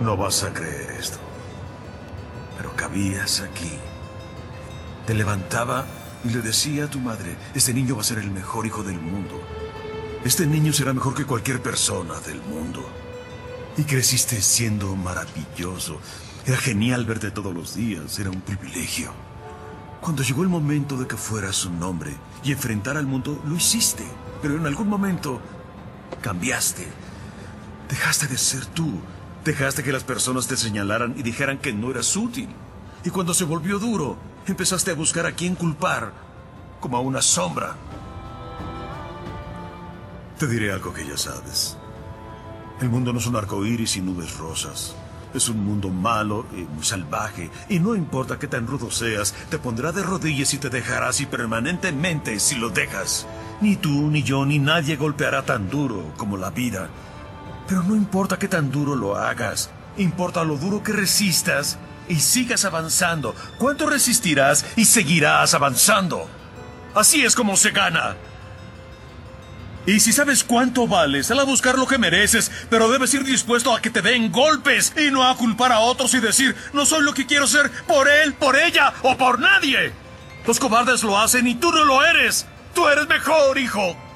No vas a creer esto. Pero cabías aquí. Te levantaba y le decía a tu madre, este niño va a ser el mejor hijo del mundo. Este niño será mejor que cualquier persona del mundo. Y creciste siendo maravilloso. Era genial verte todos los días, era un privilegio. Cuando llegó el momento de que fueras un hombre y enfrentar al mundo, lo hiciste. Pero en algún momento cambiaste. Dejaste de ser tú. Dejaste que las personas te señalaran y dijeran que no eras útil. Y cuando se volvió duro, empezaste a buscar a quién culpar, como a una sombra. Te diré algo que ya sabes. El mundo no es un arco iris y nubes rosas. Es un mundo malo y salvaje, y no importa qué tan rudo seas, te pondrá de rodillas y te dejará así permanentemente si lo dejas. Ni tú, ni yo, ni nadie golpeará tan duro como la vida. Pero no importa qué tan duro lo hagas, importa lo duro que resistas y sigas avanzando. ¿Cuánto resistirás y seguirás avanzando? Así es como se gana. Y si sabes cuánto vales, sal a buscar lo que mereces, pero debes ir dispuesto a que te den golpes y no a culpar a otros y decir, no soy lo que quiero ser por él, por ella o por nadie. Los cobardes lo hacen y tú no lo eres. Tú eres mejor, hijo.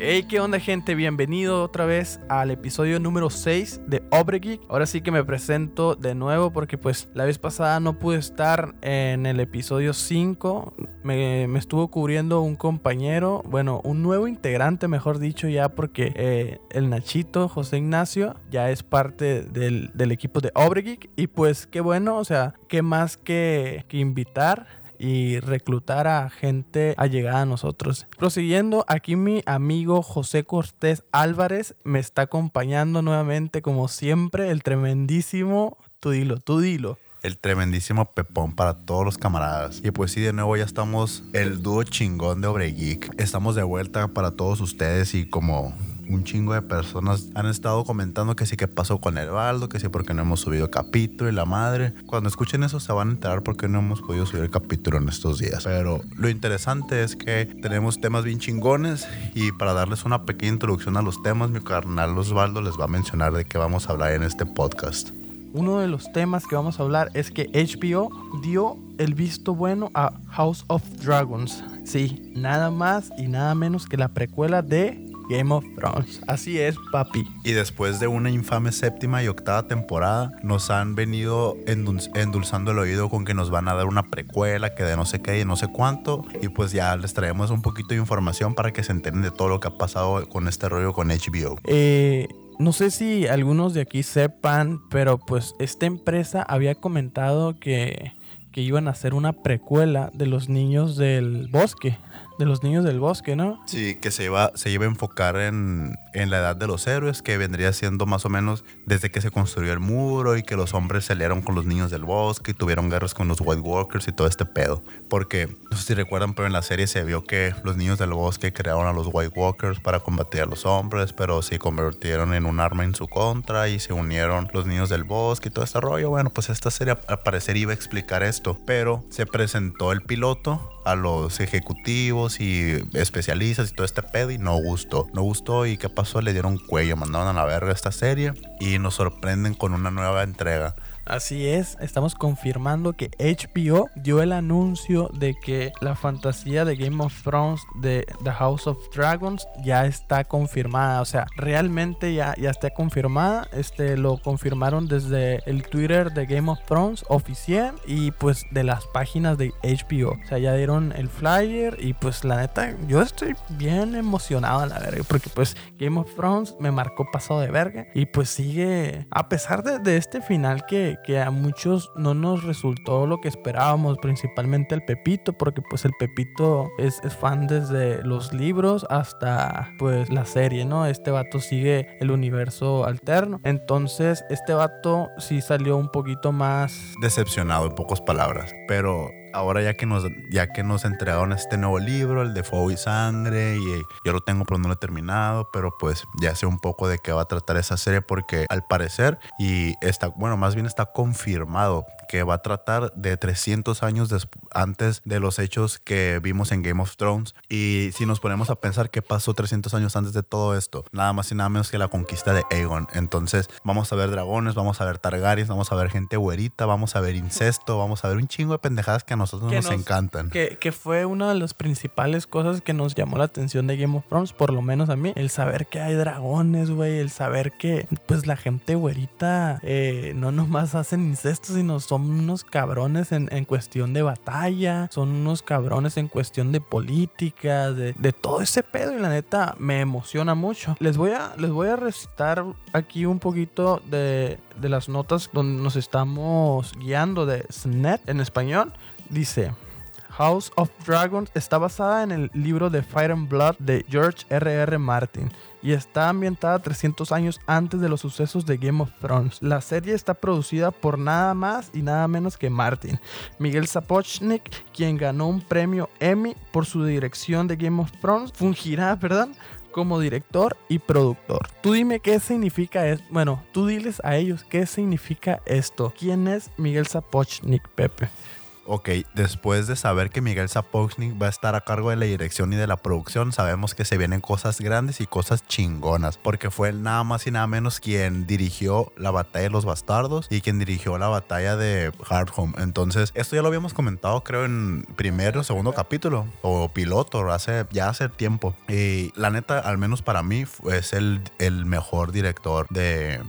Hey, ¿qué onda gente? Bienvenido otra vez al episodio número 6 de Obregeek. Ahora sí que me presento de nuevo porque pues la vez pasada no pude estar en el episodio 5. Me, me estuvo cubriendo un compañero, bueno, un nuevo integrante mejor dicho ya porque eh, el Nachito, José Ignacio, ya es parte del, del equipo de Obregeek. Y pues qué bueno, o sea, qué más que, que invitar y reclutar a gente allegada a nosotros. Prosiguiendo, aquí mi amigo José Cortés Álvarez me está acompañando nuevamente, como siempre, el tremendísimo, tú dilo, tú dilo. El tremendísimo Pepón para todos los camaradas. Y pues sí, de nuevo ya estamos el dúo chingón de Obregeek. Estamos de vuelta para todos ustedes y como un chingo de personas han estado comentando que sí que pasó con el baldo, que sí porque no hemos subido capítulo y la madre. Cuando escuchen eso se van a enterar porque no hemos podido subir el capítulo en estos días. Pero lo interesante es que tenemos temas bien chingones y para darles una pequeña introducción a los temas, mi carnal Osvaldo les va a mencionar de qué vamos a hablar en este podcast. Uno de los temas que vamos a hablar es que HBO dio el visto bueno a House of Dragons. Sí, nada más y nada menos que la precuela de Game of Thrones. Así es, papi. Y después de una infame séptima y octava temporada, nos han venido endul- endulzando el oído con que nos van a dar una precuela, que de no sé qué y no sé cuánto. Y pues ya les traemos un poquito de información para que se enteren de todo lo que ha pasado con este rollo con HBO. Eh, no sé si algunos de aquí sepan, pero pues esta empresa había comentado que, que iban a hacer una precuela de los niños del bosque. De los niños del bosque, ¿no? Sí, que se iba, se iba a enfocar en, en la edad de los héroes, que vendría siendo más o menos desde que se construyó el muro y que los hombres se con los niños del bosque y tuvieron guerras con los White Walkers y todo este pedo. Porque, no sé si recuerdan, pero en la serie se vio que los niños del bosque crearon a los White Walkers para combatir a los hombres, pero se convirtieron en un arma en su contra y se unieron los niños del bosque y todo este rollo. Bueno, pues esta serie al parecer iba a explicar esto, pero se presentó el piloto a los ejecutivos y especialistas y todo este pedo y no gustó. No gustó y qué pasó, le dieron cuello, mandaron a la verga esta serie y nos sorprenden con una nueva entrega. Así es, estamos confirmando que HBO dio el anuncio de que la fantasía de Game of Thrones de The House of Dragons ya está confirmada. O sea, realmente ya, ya está confirmada. Este lo confirmaron desde el Twitter de Game of Thrones oficial y pues de las páginas de HBO. O sea, ya dieron el flyer y pues la neta, yo estoy bien emocionado a la verga porque pues Game of Thrones me marcó pasado de verga y pues sigue, a pesar de, de este final que, que a muchos no nos resultó lo que esperábamos, principalmente el Pepito, porque pues el Pepito es, es fan desde los libros hasta pues la serie, ¿no? Este vato sigue el universo alterno. Entonces, este vato sí salió un poquito más... Decepcionado en pocas palabras, pero ahora ya que nos ya que nos entregaron este nuevo libro, el de Fuego y Sangre, y yo lo tengo pero no lo he terminado, pero pues ya sé un poco de qué va a tratar esa serie porque al parecer y está, bueno, más bien está confirmado que va a tratar de 300 años antes de los hechos que vimos en Game of Thrones. Y si nos ponemos a pensar qué pasó 300 años antes de todo esto, nada más y nada menos que la conquista de Aegon. Entonces vamos a ver dragones, vamos a ver Targaryens, vamos a ver gente güerita, vamos a ver incesto, vamos a ver un chingo de pendejadas que nosotros nos, encantan. Que, que fue una de las principales cosas que nos llamó la atención de Game of Thrones, por lo menos a mí. El saber que hay dragones, güey, el saber que pues la gente güerita eh, no nomás hacen incesto, sino son unos cabrones en, cuestión de batalla, son unos cabrones en cuestión de política, de, todo ese pedo y la neta me emociona mucho. Les voy a, les voy a recitar aquí un poquito de, de las notas donde nos estamos guiando de SNET en español. Dice... House of Dragons está basada en el libro de Fire and Blood de George R.R. R. Martin y está ambientada 300 años antes de los sucesos de Game of Thrones. La serie está producida por nada más y nada menos que Martin, Miguel Sapochnik, quien ganó un premio Emmy por su dirección de Game of Thrones, fungirá, perdón, como director y productor. Tú dime qué significa esto. Bueno, tú diles a ellos qué significa esto. ¿Quién es Miguel Sapochnik, Pepe? Ok, después de saber que Miguel Sapochnik va a estar a cargo de la dirección y de la producción, sabemos que se vienen cosas grandes y cosas chingonas, porque fue él nada más y nada menos quien dirigió la batalla de los bastardos y quien dirigió la batalla de Hardhome. Entonces, esto ya lo habíamos comentado, creo, en primero segundo capítulo o piloto, hace, ya hace tiempo. Y la neta, al menos para mí, es el, el mejor director de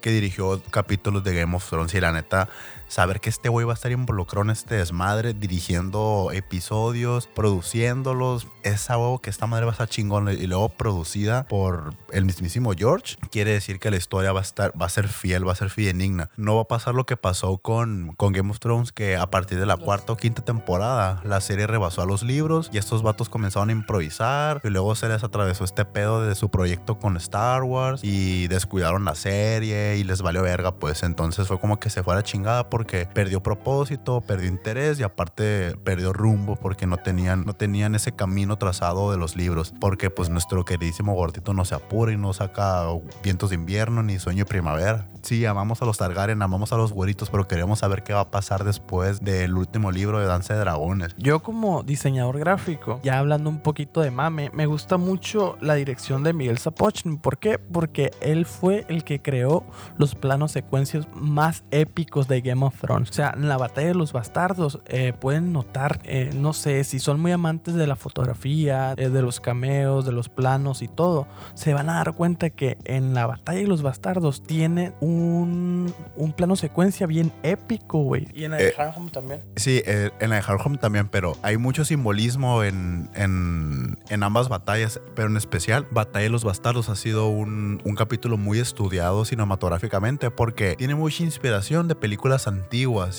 que dirigió capítulos de Game of Thrones y la neta saber que este güey va a estar involucrado en este desmadre, dirigiendo episodios, produciéndolos, es algo que esta madre va a estar chingón y luego producida por el mismísimo George, quiere decir que la historia va a estar, va a ser fiel, va a ser fidedigna. No va a pasar lo que pasó con, con Game of Thrones, que a partir de la cuarta o quinta temporada la serie rebasó a los libros y estos vatos comenzaron a improvisar y luego se les atravesó este pedo de su proyecto con Star Wars y descuidaron la serie y les valió verga, pues entonces fue como que se fue a la chingada porque perdió propósito, perdió interés y aparte perdió rumbo porque no tenían, no tenían ese camino trazado de los libros. Porque pues nuestro queridísimo gordito no se apura y no saca vientos de invierno ni sueño de primavera. Sí, amamos a los Targaryen, amamos a los güeritos, pero queremos saber qué va a pasar después del último libro de Danza de Dragones. Yo como diseñador gráfico, ya hablando un poquito de mame, me gusta mucho la dirección de Miguel Sapochnik. ¿Por qué? Porque él fue el que creó los planos secuencias más épicos de Game of o sea, en la batalla de los bastardos eh, pueden notar, eh, no sé, si son muy amantes de la fotografía, eh, de los cameos, de los planos y todo, se van a dar cuenta que en la batalla de los bastardos tiene un, un plano secuencia bien épico, güey. Y en la de Hardhome también. Sí, en la de Hardhome también, pero hay mucho simbolismo en, en, en, ambas batallas, pero en especial Batalla de los Bastardos ha sido un, un capítulo muy estudiado cinematográficamente porque tiene mucha inspiración de películas antiguas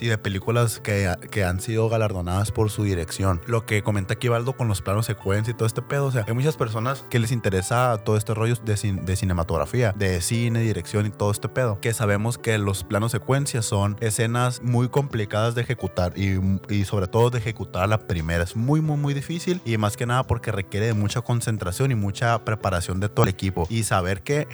y de películas que, que, han sido galardonadas por su dirección. Lo que comenta aquí Baldo con los planos secuencia y todo este pedo. O sea, hay muchas personas que les interesa todo este rollo de, de cinematografía, de cine, dirección y todo este pedo. Que sabemos que los planos secuencias son escenas muy complicadas de ejecutar y, y sobre todo de ejecutar la primera. Es muy, muy, muy difícil y más que nada porque requiere de mucha concentración y mucha preparación de todo el equipo. Y saber que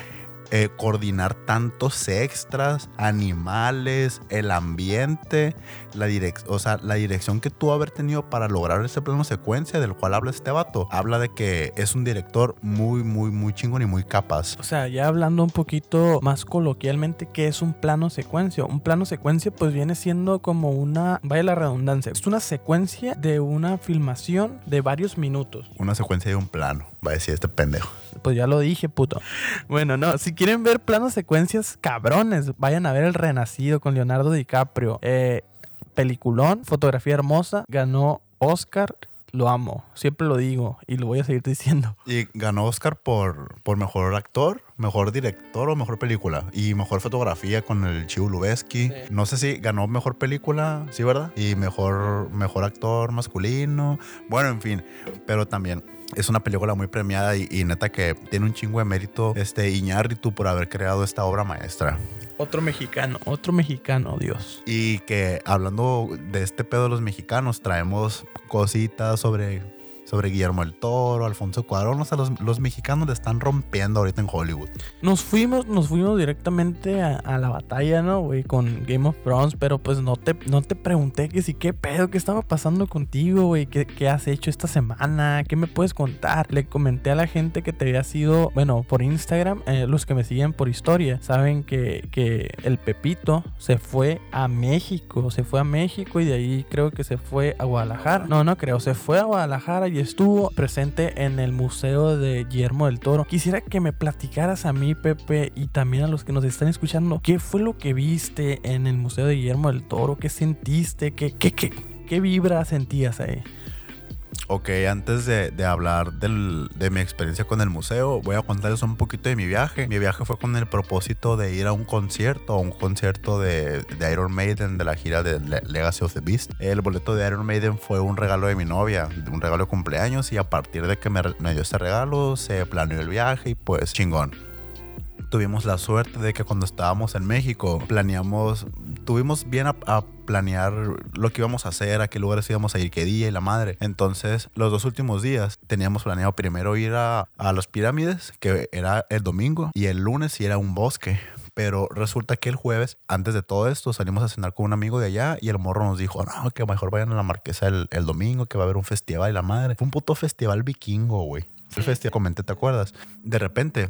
eh, coordinar tantos extras, animales, el ambiente, la, o sea, la dirección que tú haber tenido para lograr ese plano secuencia del cual habla este vato, habla de que es un director muy, muy, muy chingón y muy capaz. O sea, ya hablando un poquito más coloquialmente, ¿qué es un plano secuencia? Un plano secuencia pues viene siendo como una, vaya la redundancia, es una secuencia de una filmación de varios minutos. Una secuencia de un plano, va a decir este pendejo. Pues ya lo dije, puto. Bueno, no, si quieren ver planos secuencias cabrones, vayan a ver El Renacido con Leonardo DiCaprio. Eh, peliculón, fotografía hermosa, ganó Oscar. Lo amo, siempre lo digo y lo voy a seguir diciendo. Y ganó Oscar por, por mejor actor, mejor director o mejor película. Y mejor fotografía con el Chivo Lubeski. No sé si ganó mejor película, sí, ¿verdad? Y mejor, mejor actor masculino. Bueno, en fin. Pero también Es una película muy premiada y, y neta que tiene un chingo de mérito este Iñárritu por haber creado esta obra maestra. Otro mexicano, otro mexicano, Dios. Y que hablando de este pedo de los mexicanos, traemos cositas sobre sobre Guillermo el Toro, Alfonso Cuarón. O sea, los, los mexicanos le están rompiendo ahorita en Hollywood. Nos fuimos, nos fuimos directamente a, la batalla, ¿no, güey? Con Game of Thrones, pero pues no te, no te pregunté que si qué pedo, qué estaba pasando contigo, güey, ¿Qué, ¿Qué, has hecho esta semana, qué me puedes contar. Le comenté a la gente que te había sido, bueno, por Instagram, eh, los que me siguen por historia, saben que, que el Pepito se fue a México, se fue a México y de ahí creo que se fue a Guadalajara. No, no creo, se fue a Guadalajara y estuvo presente en el Museo de Guillermo del Toro. Quisiera que me platicaras a mí, Pepe, y también a los que nos están escuchando, ¿qué fue lo que viste en el Museo de Guillermo del Toro? ¿Qué sentiste? ¿Qué, qué, qué, qué vibra sentías ahí? Ok, antes de, hablar de mi experiencia con el museo, voy a contarles un poquito de mi viaje. Mi viaje fue con el propósito de ir a un concierto, a un concierto de, de Iron Maiden de la gira de Legacy of the Beast. El boleto de Iron Maiden fue un regalo de mi novia, un regalo de cumpleaños y a partir de que me, me dio ese regalo se planeó el viaje y pues chingón tuvimos la suerte de que cuando estábamos en México planeamos, tuvimos bien a, a, planear lo que íbamos a hacer, a qué lugares íbamos a ir, qué día y la madre. Entonces, los dos últimos días teníamos planeado primero ir a, a las pirámides, que era el domingo, y el lunes ir a un bosque. Pero resulta que el jueves, antes de todo esto, salimos a cenar con un amigo de allá y el morro nos dijo, no, que mejor vayan a la marquesa el, el domingo, que va a haber un festival y la madre. Fue un puto festival vikingo, güey. El festival, comenté, ¿te acuerdas? De repente,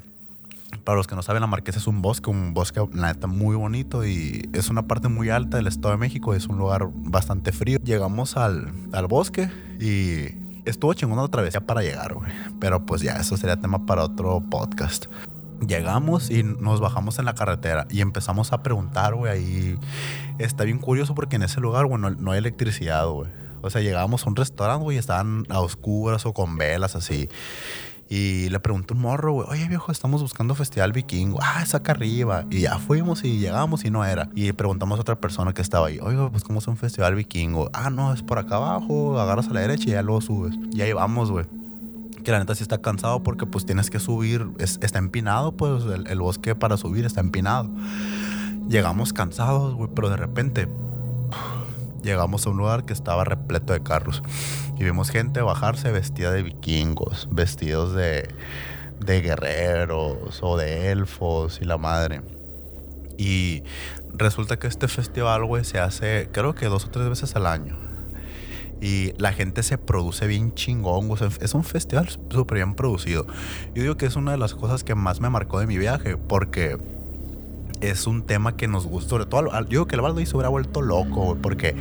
para los que no saben, la Marquesa es un bosque, un bosque, la neta, muy bonito y es una parte muy alta del Estado de México. Es un lugar bastante frío. Llegamos al, al bosque y estuvo chingón otra vez ya para llegar, güey. Pero pues ya, eso sería tema para otro podcast. Llegamos y nos bajamos en la carretera y empezamos a preguntar, güey. Ahí está bien curioso porque en ese lugar, güey, no, no hay electricidad, güey. O sea, llegábamos a un restaurante, güey, y estaban a oscuras o con velas así. Y le pregunté a un morro, güey, oye viejo, estamos buscando Festival Vikingo. Ah, es acá arriba. Y ya fuimos y llegamos y no era. Y preguntamos a otra persona que estaba ahí, oye, pues ¿cómo es un Festival Vikingo? Ah, no, es por acá abajo, agarras a la derecha y ya luego subes. Y ahí vamos, güey. Que la neta sí está cansado porque pues tienes que subir, es, está empinado, pues el, el bosque para subir está empinado. Llegamos cansados, güey, pero de repente llegamos a un lugar que estaba repleto de carros y vimos gente bajarse vestida de vikingos, vestidos de, de guerreros o de elfos y la madre. Y resulta que este festival, güey, se hace creo que dos o tres veces al año. Y la gente se produce bien chingón. Es un festival súper bien producido. Yo digo que es una de las cosas que más me marcó de mi viaje. Porque es un tema que nos gustó. Sobre todo, yo digo que el Baldo se hubiera vuelto loco, porque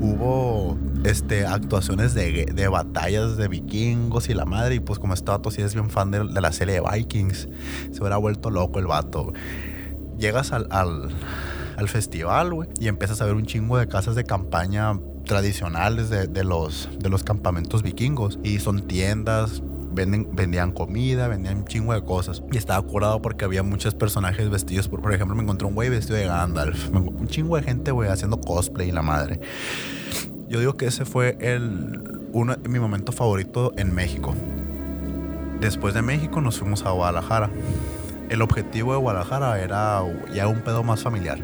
hubo este, actuaciones de, de, batallas de vikingos y la madre. Y pues, como este vato sí es bien fan de, de la serie de Vikings, se hubiera vuelto loco el vato. Llegas al, al, al festival, güey, y empiezas a ver un chingo de casas de campaña tradicionales de, de, los, de los campamentos vikingos. Y son tiendas, Vendían comida, vendían un chingo de cosas. Y estaba curado porque había muchos personajes vestidos. Por, por ejemplo, me encontré un güey vestido de Gandalf. Un chingo de gente, güey, haciendo cosplay y la madre. Yo digo que ese fue el, uno, mi momento favorito en México. Después de México nos fuimos a Guadalajara. El objetivo de Guadalajara era ya un pedo más familiar.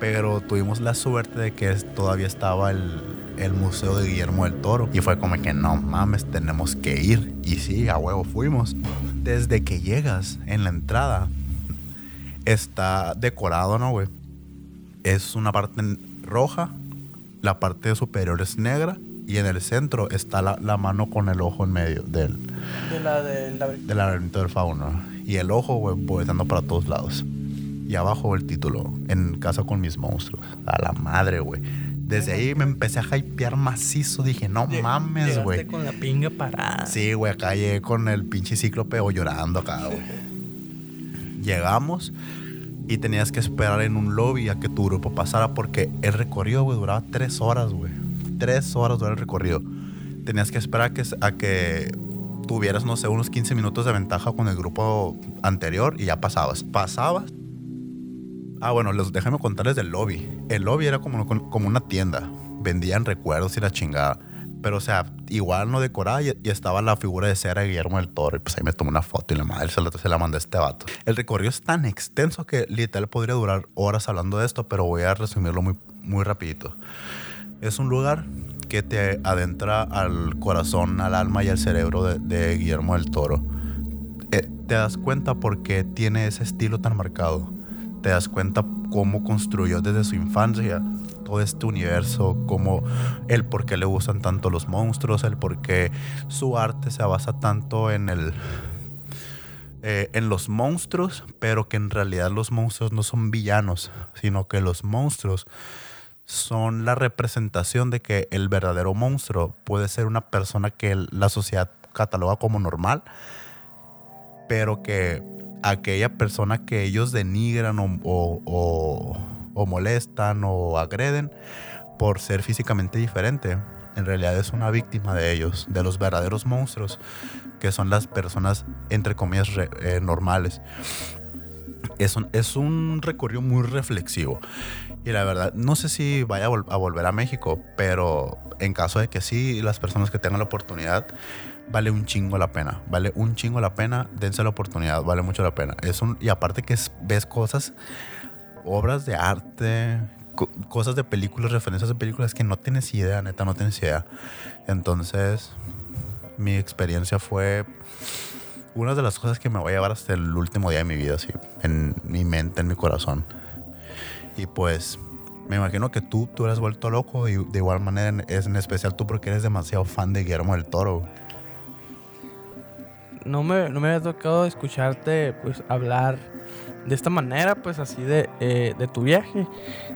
Pero tuvimos la suerte de que todavía estaba el, el Museo de Guillermo del Toro. Y fue como que no mames, tenemos que ir. Y sí, a huevo fuimos. Desde que llegas en la entrada, está decorado, ¿no, güey? Es una parte roja, la parte superior es negra y en el centro está la, la mano con el ojo en medio del... De la del de laberinto del fauno. Y el ojo, güey, volteando para todos lados. Y abajo el título, En casa con mis monstruos. A la madre, güey. Desde ahí me empecé a hypear macizo. Dije, no Lleg mames, güey. con la pinga parada. Sí, güey, acá llegué con el pinche cíclope o llorando acá, güey. Llegamos y tenías que esperar en un lobby a que tu grupo pasara porque el recorrido, güey, duraba tres horas, güey. Tres horas duraba el recorrido. Tenías que esperar a que, a que tuvieras, no sé, unos 15 minutos de ventaja con el grupo anterior y ya pasabas. Pasabas. Ah, bueno, les, déjame contarles del lobby. El lobby era como, como una tienda. Vendían recuerdos y la chingada. Pero, o sea, igual no decorada y, y estaba la figura de cera de Guillermo del Toro. Y pues ahí me tomé una foto y la madre se la, se la mandé a este vato. El recorrido es tan extenso que literal podría durar horas hablando de esto, pero voy a resumirlo muy, muy rapidito. Es un lugar que te adentra al corazón, al alma y al cerebro de, de Guillermo del Toro. Eh, te das cuenta por qué tiene ese estilo tan marcado. Te das cuenta cómo construyó desde su infancia todo este universo, como el por qué le gustan tanto los monstruos, el por qué su arte se basa tanto en el eh, en los monstruos, pero que en realidad los monstruos no son villanos, sino que los monstruos son la representación de que el verdadero monstruo puede ser una persona que la sociedad cataloga como normal, pero que aquella persona que ellos denigran o, o, molestan o agreden por ser físicamente diferente, en realidad es una víctima de ellos, de los verdaderos monstruos, que son las personas, entre comillas, eh, normales. Es un, es un recorrido muy reflexivo. Y la verdad, no sé si vaya a, a, volver a México, pero en caso de que sí, las personas que tengan la oportunidad, vale un chingo la pena. Vale un chingo la pena, dense la oportunidad, vale mucho la pena. Es un, y aparte que es, ves cosas, obras de arte, co cosas de películas, referencias de películas que no tienes idea, neta, no tienes idea. Entonces, mi experiencia fue una de las cosas que me voy a llevar hasta el último día de mi vida, así, en mi mente, en mi corazón. Y pues, me imagino que tú, tú eres vuelto loco y de igual manera es en especial tú porque eres demasiado fan de Guillermo del Toro. No me, no me había tocado escucharte pues hablar de esta manera, pues así de, eh, de tu viaje.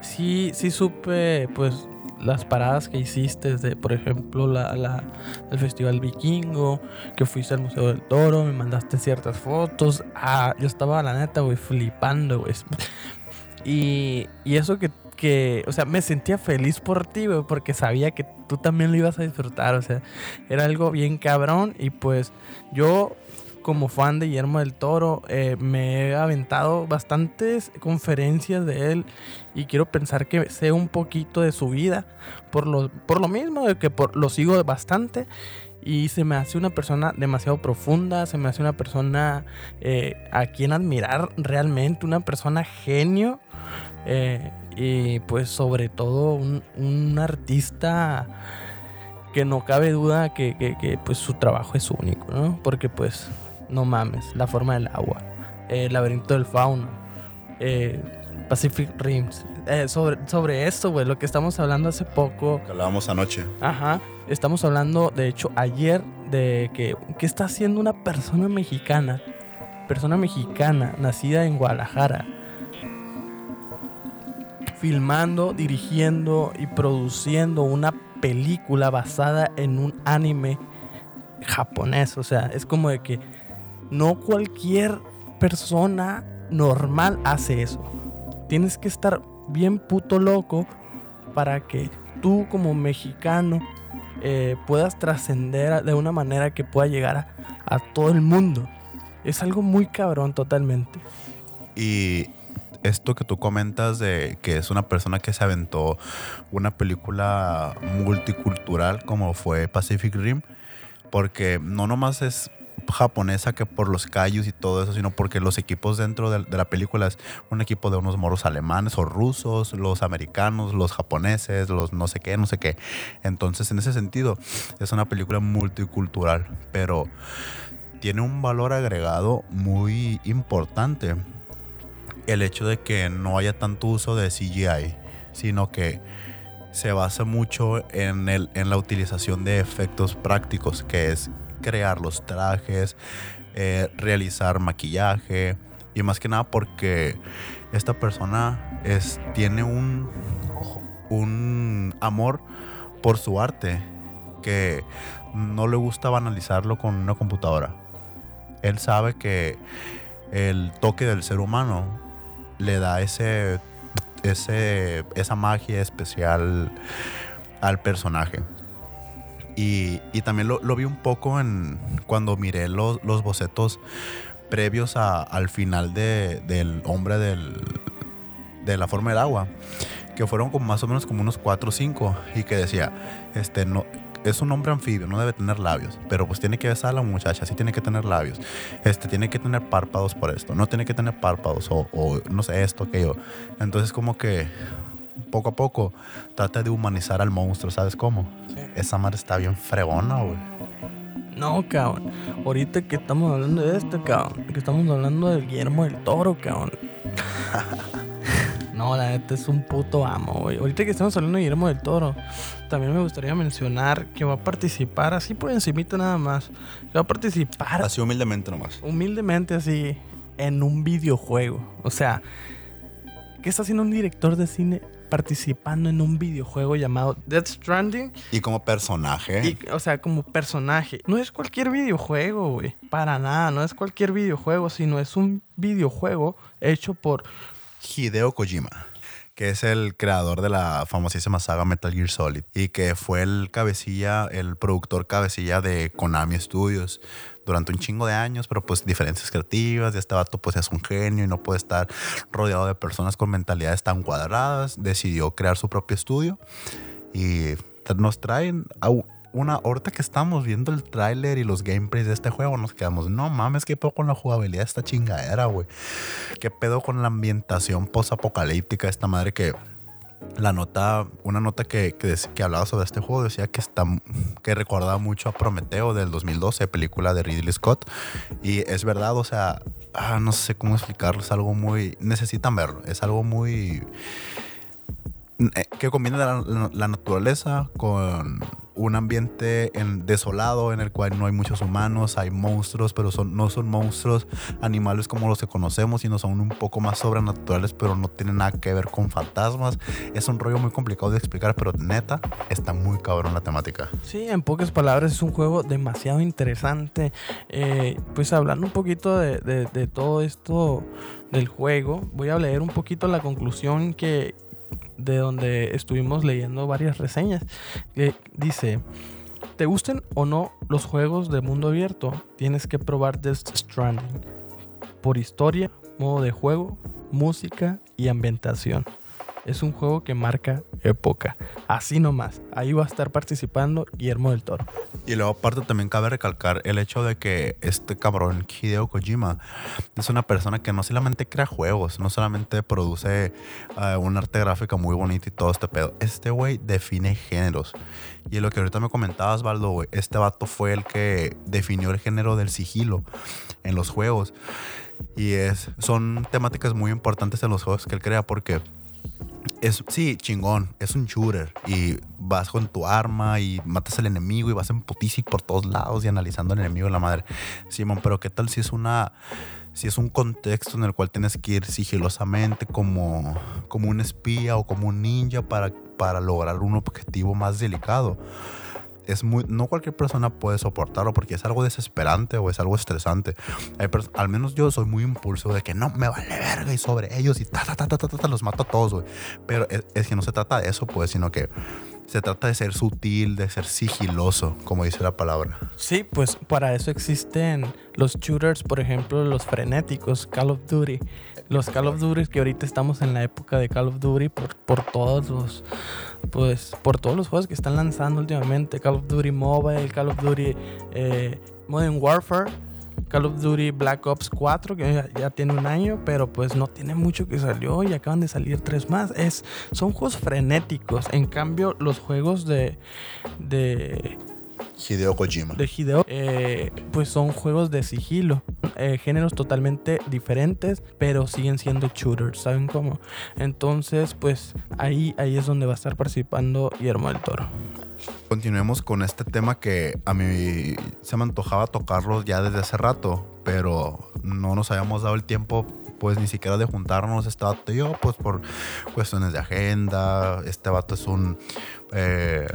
Sí, sí supe pues las paradas que hiciste, de, por ejemplo, la, la, el Festival Vikingo, que fuiste al Museo del Toro, me mandaste ciertas fotos. Ah, yo estaba, la neta, güey, flipando, güey. Y, y eso que, que, o sea, me sentía feliz por ti, porque sabía que tú también lo ibas a disfrutar, o sea, era algo bien cabrón y pues yo como fan de Guillermo del Toro, eh, me he aventado bastantes conferencias de él y quiero pensar que sé un poquito de su vida por lo, por lo mismo, de que lo sigo bastante y se me hace una persona demasiado profunda, se me hace una persona eh, a quien admirar realmente, una persona genio eh, y pues sobre todo un, un artista que no cabe duda que, que, que, pues su trabajo es único, ¿no? Porque pues no mames, La forma del agua, El laberinto del fauno, eh, Pacific Rims. Eh, sobre, sobre esto, güey, lo que estamos hablando hace poco. Que hablábamos anoche. Ajá. Estamos hablando, de hecho, ayer de que, ¿qué está haciendo una persona mexicana? Persona mexicana, nacida en Guadalajara. Filmando, dirigiendo y produciendo una película basada en un anime japonés. O sea, es como de que no cualquier persona normal hace eso. Tienes que estar bien puto loco para que tú como mexicano eh, puedas trascender de una manera que pueda llegar a, a, todo el mundo. Es algo muy cabrón totalmente. Y esto que tú comentas de que es una persona que se aventó una película multicultural como fue Pacific Rim, porque no nomás es japonesa que por los callos y todo eso, sino porque los equipos dentro de, de, la película es un equipo de unos moros alemanes o rusos, los americanos, los japoneses, los no sé qué, no sé qué. Entonces, en ese sentido, es una película multicultural, pero tiene un valor agregado muy importante. El hecho de que no haya tanto uso de CGI, sino que se basa mucho en, el, en la utilización de efectos prácticos, que es crear los trajes, eh, realizar maquillaje y más que nada porque esta persona es, tiene un, un amor por su arte que no le gusta banalizarlo con una computadora. Él sabe que el toque del ser humano le da ese, ese, esa magia especial al personaje. Y, y también lo, vi un poco en cuando miré los, los bocetos previos a, al final de, del hombre del, de la forma del agua, que fueron como más o menos como unos 4 o 5 y que decía, este, no, es un hombre anfibio, no debe tener labios, pero pues tiene que besar a la muchacha, sí tiene que tener labios. Este, tiene que tener párpados por esto, no tiene que tener párpados o, o no sé, esto, aquello. Entonces como que poco a poco trata de humanizar al monstruo, ¿sabes cómo? Esa madre está bien fregona, güey. No, cabrón. Ahorita que estamos hablando de esto, cabrón. Que estamos hablando del Guillermo del Toro, cabrón. no, la neta es un puto amo, güey. Ahorita que estamos hablando de Guillermo del Toro, también me gustaría mencionar que va a participar, así por encimita nada más. Que va a participar Así humildemente nomás. humildemente así en un videojuego. O sea, ¿qué está haciendo un director de cine participando en un videojuego llamado Death Stranding? Y como personaje. Y, o sea, como personaje. No es cualquier videojuego, güey. Para nada, no es cualquier videojuego, sino es un videojuego hecho por... Hideo Kojima, que es el creador de la famosísima saga Metal Gear Solid y que fue el cabecilla, el productor cabecilla de Konami Studios durante un chingo de años, pero pues diferencias creativas y este vato pues es un genio y no puede estar rodeado de personas con mentalidades tan cuadradas, decidió crear su propio estudio y nos traen una ahorita que estamos viendo el tráiler y los gameplays de este juego nos quedamos, no mames, qué pedo con la jugabilidad de esta chingadera, güey. ¿Qué pedo con la ambientación post-apocalíptica? Esta madre que la nota, una nota que, que, que hablaba sobre este juego decía que, está, que recordaba mucho a Prometeo del 2012, película de Ridley Scott. Y es verdad, o sea, ah, no sé cómo explicarlo, es algo muy... Necesitan verlo, es algo muy... eh, que combina la, naturaleza con un ambiente en- desolado en el cual no hay muchos humanos, hay monstruos, pero son, no son monstruos animales como los que conocemos, sino son un poco más sobrenaturales, pero no tienen nada que ver con fantasmas. Es un rollo muy complicado de explicar, pero neta, está muy cabrón la temática. Sí, en pocas palabras es un juego demasiado interesante. Eh, pues hablando un poquito de- de todo esto del juego, voy a leer un poquito la conclusión que de donde estuvimos leyendo varias reseñas. Que dice, ¿te gusten o no los juegos de mundo abierto? Tienes que probar Death Stranding. Por historia, modo de juego, música y ambientación. Es un juego que marca época. Así nomás. Ahí va a estar participando Guillermo del Toro. Y luego aparte también cabe recalcar el hecho de que este cabrón Hideo Kojima es una persona que no solamente crea juegos, no solamente produce eh, un arte gráfica muy bonito y todo este pedo. Este güey define géneros. Y lo que ahorita me comentabas, Baldo, güey, este vato fue el que definió el género del sigilo en los juegos. Y es, son temáticas muy importantes en los juegos que él crea porque es, sí, chingón, es un shooter y vas con tu arma y matas al enemigo y vas en putici por todos lados y analizando al enemigo de la madre. Simón, pero ¿qué tal si es una si es un contexto en el cual tienes que ir sigilosamente como, como un espía o como un ninja para, para lograr un objetivo más delicado? Es muy, no cualquier persona puede soportarlo porque es algo desesperante o es algo estresante. Hay al menos yo soy muy impulsivo de que no, me vale verga y sobre ellos y ta, ta, ta, ta, ta, ta, los mato a todos, güey. Pero es, es que no se trata de eso, pues, sino que se trata de ser sutil, de ser sigiloso, como dice la palabra. Sí, pues para eso existen los shooters, por ejemplo, los frenéticos, Call of Duty. Los Call of Duty que ahorita estamos en la época de Call of Duty por, por todos los pues por todos los juegos que están lanzando últimamente, Call of Duty Mobile, Call of Duty eh, Modern Warfare, Call of Duty Black Ops 4, que ya, ya tiene un año, pero pues no tiene mucho que salió y acaban de salir tres más. Es, son juegos frenéticos. En cambio, los juegos de, de Hideo Kojima. de Hideo, eh, pues son juegos de sigilo, eh, géneros totalmente diferentes, pero siguen siendo shooters, ¿saben cómo? Entonces, pues ahí, ahí es donde va a estar participando Guillermo del Toro. Continuemos con este tema que a mí se me antojaba tocarlo ya desde hace rato, pero no nos habíamos dado el tiempo pues ni siquiera de juntarnos este vato y yo, pues por cuestiones de agenda. Este vato es un eh,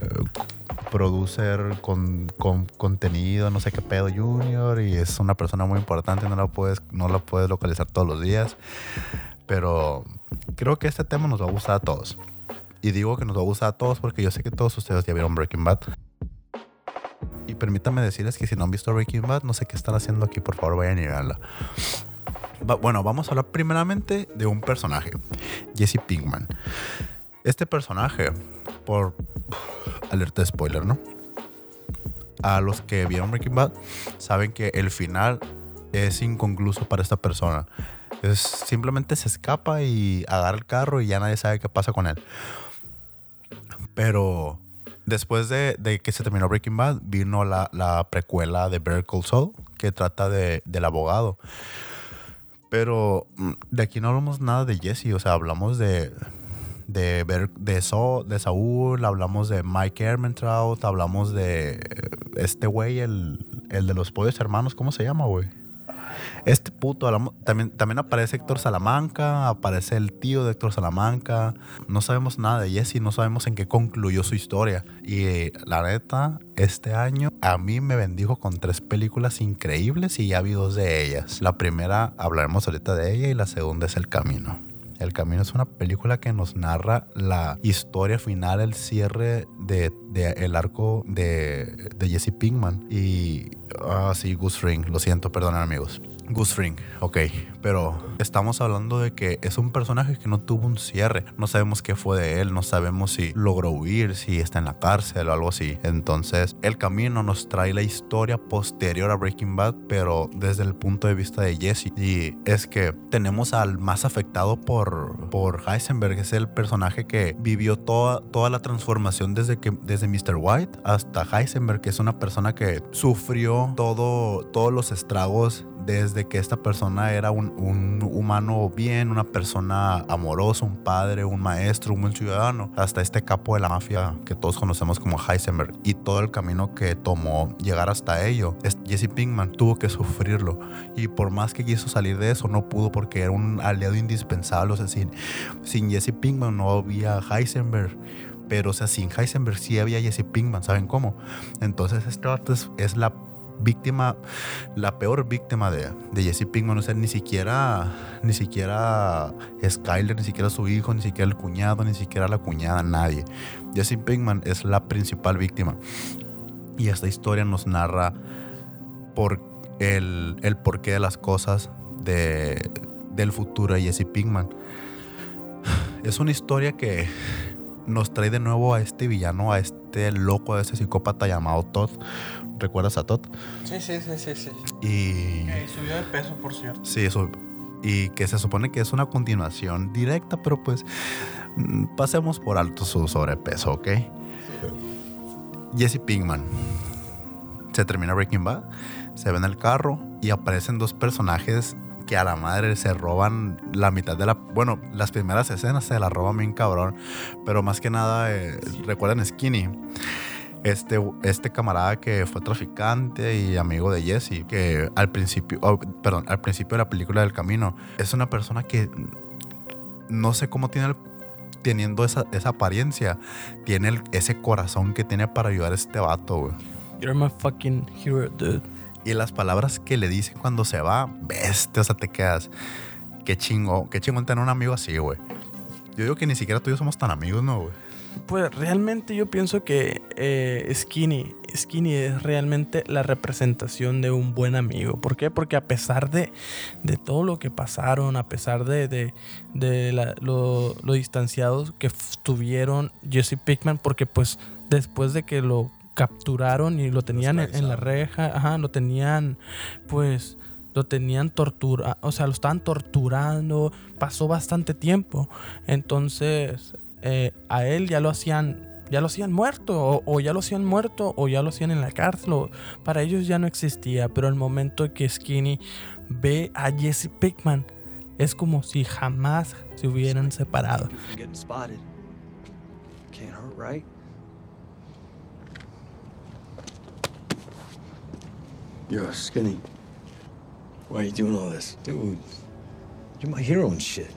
producer con, con contenido, no sé qué pedo junior, y es una persona muy importante, no la puedes, no la puedes localizar todos los días. Pero creo que este tema nos va a gustar a todos. Y digo que nos va a gustar a todos porque yo sé que todos ustedes ya vieron Breaking Bad. Y permítanme decirles que si no han visto Breaking Bad, no sé qué están haciendo aquí, por favor vayan veanla. Va- bueno, vamos a hablar primeramente de un personaje, Jesse Pinkman. Este personaje, por alerta de spoiler, ¿no? a los que vieron Breaking Bad saben que el final es inconcluso para esta persona. Es, simplemente se escapa y agarra el carro y ya nadie sabe qué pasa con él. Pero después de, que se terminó Breaking Bad, vino la, la precuela de Better Call Saul, que trata de, del abogado. Pero mm, de aquí no hablamos nada de Jesse, o sea, hablamos de de de Saúl, hablamos de Mike Ehrmantraut, hablamos de este güey, el, el de los pollos hermanos, ¿cómo se llama, güey? Este puto, también, también aparece Héctor Salamanca, aparece el tío de Héctor Salamanca. No sabemos nada de Jesse, no sabemos en qué concluyó su historia. Y la neta, este año a mí me bendijo con tres películas increíbles y ya vi dos de ellas. La primera hablaremos ahorita de ella y la segunda es El Camino. El Camino es una película que nos narra la historia final, el cierre de, el arco de, de Jesse Pinkman. Y, ah, sí, Goose Ring, lo siento, perdonen amigos. Goose Ring, ok, pero estamos hablando de que es un personaje que no tuvo un cierre. No sabemos qué fue de él, no sabemos si logró huir, si está en la cárcel o algo así. Entonces, el camino nos trae la historia posterior a Breaking Bad, pero desde el punto de vista de Jesse. Y es que tenemos al más afectado por, por Heisenberg, es el personaje que vivió toda, toda la transformación desde, que, desde Mr. White hasta Heisenberg, que es una persona que sufrió todo, todos los estragos desde que esta persona era un, humano bien, una persona amorosa, un padre, un maestro, un buen ciudadano, hasta este capo de la mafia que todos conocemos como Heisenberg y todo el camino que tomó llegar hasta ello. Jesse Pinkman tuvo que sufrirlo y por más que quiso salir de eso, no pudo porque era un aliado indispensable. O sea, sin, sin Jesse Pinkman no había Heisenberg pero o sea, sin Heisenberg sí había Jesse Pinkman, ¿saben cómo? Entonces este es, es la víctima, la peor víctima de, de Jesse Pinkman. O sea, ni siquiera, ni siquiera Skyler, ni siquiera su hijo, ni siquiera el cuñado, ni siquiera la cuñada, nadie. Jesse Pinkman es la principal víctima. Y esta historia nos narra por el, el porqué de las cosas de, del futuro de Jesse Pinkman. Es una historia que nos trae de nuevo a este villano, a este loco, a ese psicópata llamado Todd. ¿Recuerdas a Todd? Sí, sí, sí, sí. sí. Y... subió de peso, por cierto. Sí, eso. Y que se supone que es una continuación directa, pero pues mm, pasemos por alto su sobrepeso, ¿ok? Jesse Pinkman. Se termina Breaking Bad, se ve en el carro y aparecen dos personajes que a la madre se roban la mitad de la... Bueno, las primeras escenas se la roban bien cabrón, pero más que nada, eh, recuerden Skinny. Este, este camarada que fue traficante y amigo de Jesse, que al principio, oh, perdón, al principio de la película del camino, es una persona que no sé cómo tiene teniendo esa, esa apariencia, tiene ese corazón que tiene para ayudar a este vato, güey. You're my fucking hero, dude. Y las palabras que le dicen cuando se va, bestia, o sea, te quedas. Qué chingo, qué chingón tener un amigo así, güey. Yo digo que ni siquiera tú y yo somos tan amigos, ¿no, güey? Pues realmente yo pienso que eh, Skinny, Skinny es realmente la representación de un buen amigo. ¿Por qué? Porque a pesar de, de todo lo que pasaron, a pesar de, de, lo, lo, distanciados que estuvieron Jesse Pickman, porque pues después de que lo capturaron y lo tenían en, la reja, ajá, lo tenían pues lo tenían tortura, o sea, lo estaban torturando, pasó bastante tiempo. Entonces, eh, a él ya lo hacían, ya lo hacían muerto, o, ya lo hacían muerto, o ya lo hacían en la cárcel. para ellos ya no existía, pero el momento que Skinny ve a Jesse Pickman, es como si jamás se hubieran separado. Yo, Skinny. Why are you doing all this? Dude, you're my hero and shit.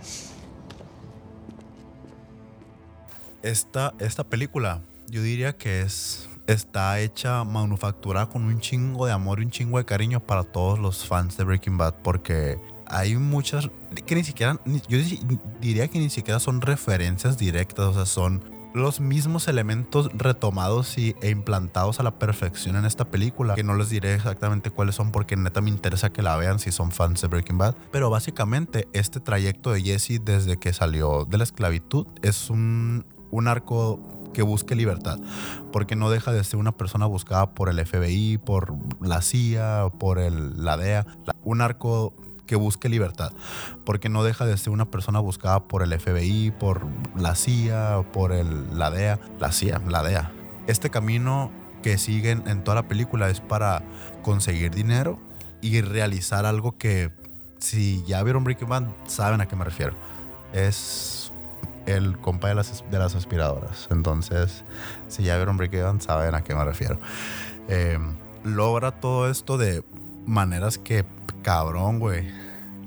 Esta, esta película, yo diría que es está hecha, manufacturada con un chingo de amor y un chingo de cariño para todos los fans de Breaking Bad, porque hay muchas que ni siquiera, yo diría que ni siquiera son referencias directas, o sea, son los mismos elementos retomados y, e implantados a la perfección en esta película, que no les diré exactamente cuáles son porque neta me interesa que la vean si son fans de Breaking Bad, pero básicamente este trayecto de Jesse desde que salió de la esclavitud es un, un arco que busque libertad, porque no deja de ser una persona buscada por el FBI, por la CIA, por el, la DEA, un arco que busque libertad, porque no deja de ser una persona buscada por el FBI, por la CIA, por el, la DEA, la CIA, la DEA. Este camino que siguen en toda la película es para conseguir dinero y realizar algo que si ya vieron Breaking Bad saben a qué me refiero. Es el compa de las, de las aspiradoras. Entonces, si ya vieron Breaking Bad saben a qué me refiero. Eh, logra todo esto de maneras que cabrón, güey.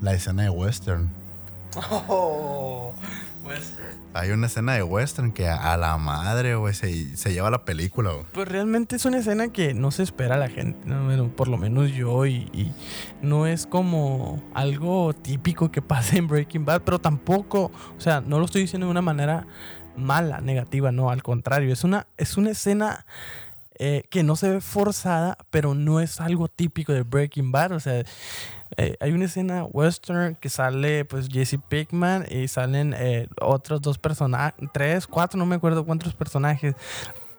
La escena de western. Oh, western. Hay una escena de western que a la madre, se, se lleva la película, güey. Pues realmente es una escena que no se espera a la gente, por lo menos yo, y, y no es como algo típico que pasa en Breaking Bad, pero tampoco, o sea, no lo estoy diciendo de una manera mala, negativa, no, al contrario, es una, es una escena eh, que no se ve forzada, pero no es algo típico de Breaking Bad. O sea, eh, hay una escena western que sale pues Jesse Pickman y salen eh, otros dos personajes, tres, cuatro, no me acuerdo cuántos personajes.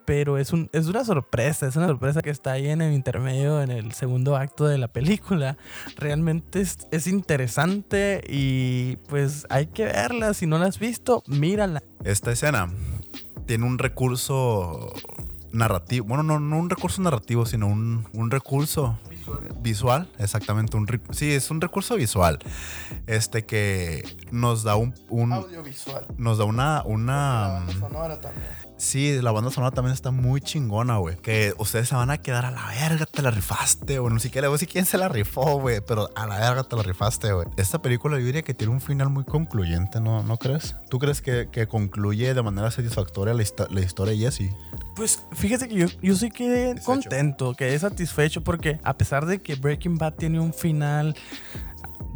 Pero es, un, es una sorpresa, es una sorpresa que está ahí en el intermedio, en el segundo acto de la película. Realmente es, es interesante y pues hay que verla. Si no la has visto, mírala. Esta escena tiene un recurso narrativo. Bueno, no, no un recurso narrativo, sino un, un recurso visual. exactamente. Un, sí, es un recurso visual. Este que nos da un. un Audiovisual. nos da una. una sonora también. Sí, la banda sonora también está muy chingona, güey. Que ustedes se van a quedar a la verga, te la rifaste, güey. No sé qué, le voy a decir quién se la rifó, güey. Pero a la verga te la rifaste, güey. Esta película yo diría que tiene un final muy concluyente, ¿no, ¿No crees? ¿Tú crees que, que concluye de manera satisfactoria la, histo- la historia de Jesse? Pues fíjate que yo, yo sí quedé Satisfecho. contento, quedé satisfecho porque a pesar de que Breaking Bad tiene un final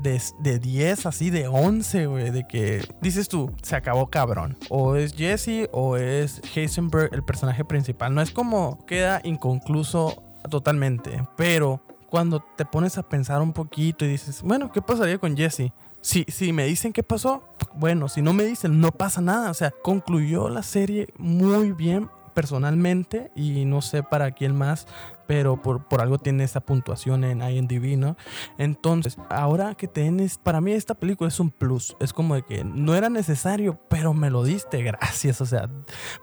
de, de 10, así de 11, güey, de que dices tú, se acabó cabrón. O es Jesse o es Heisenberg el personaje principal. No es como queda inconcluso totalmente, pero cuando te pones a pensar un poquito y dices, bueno, ¿qué pasaría con Jesse? Si, si me dicen qué pasó, bueno, si no me dicen, no pasa nada. O sea, concluyó la serie muy bien personalmente y no sé para quién más, pero por, por algo tiene esa puntuación en IMDb, ¿no? Entonces, ahora que tienes, para mí esta película es un plus, es como de que no era necesario, pero me lo diste, gracias, o sea,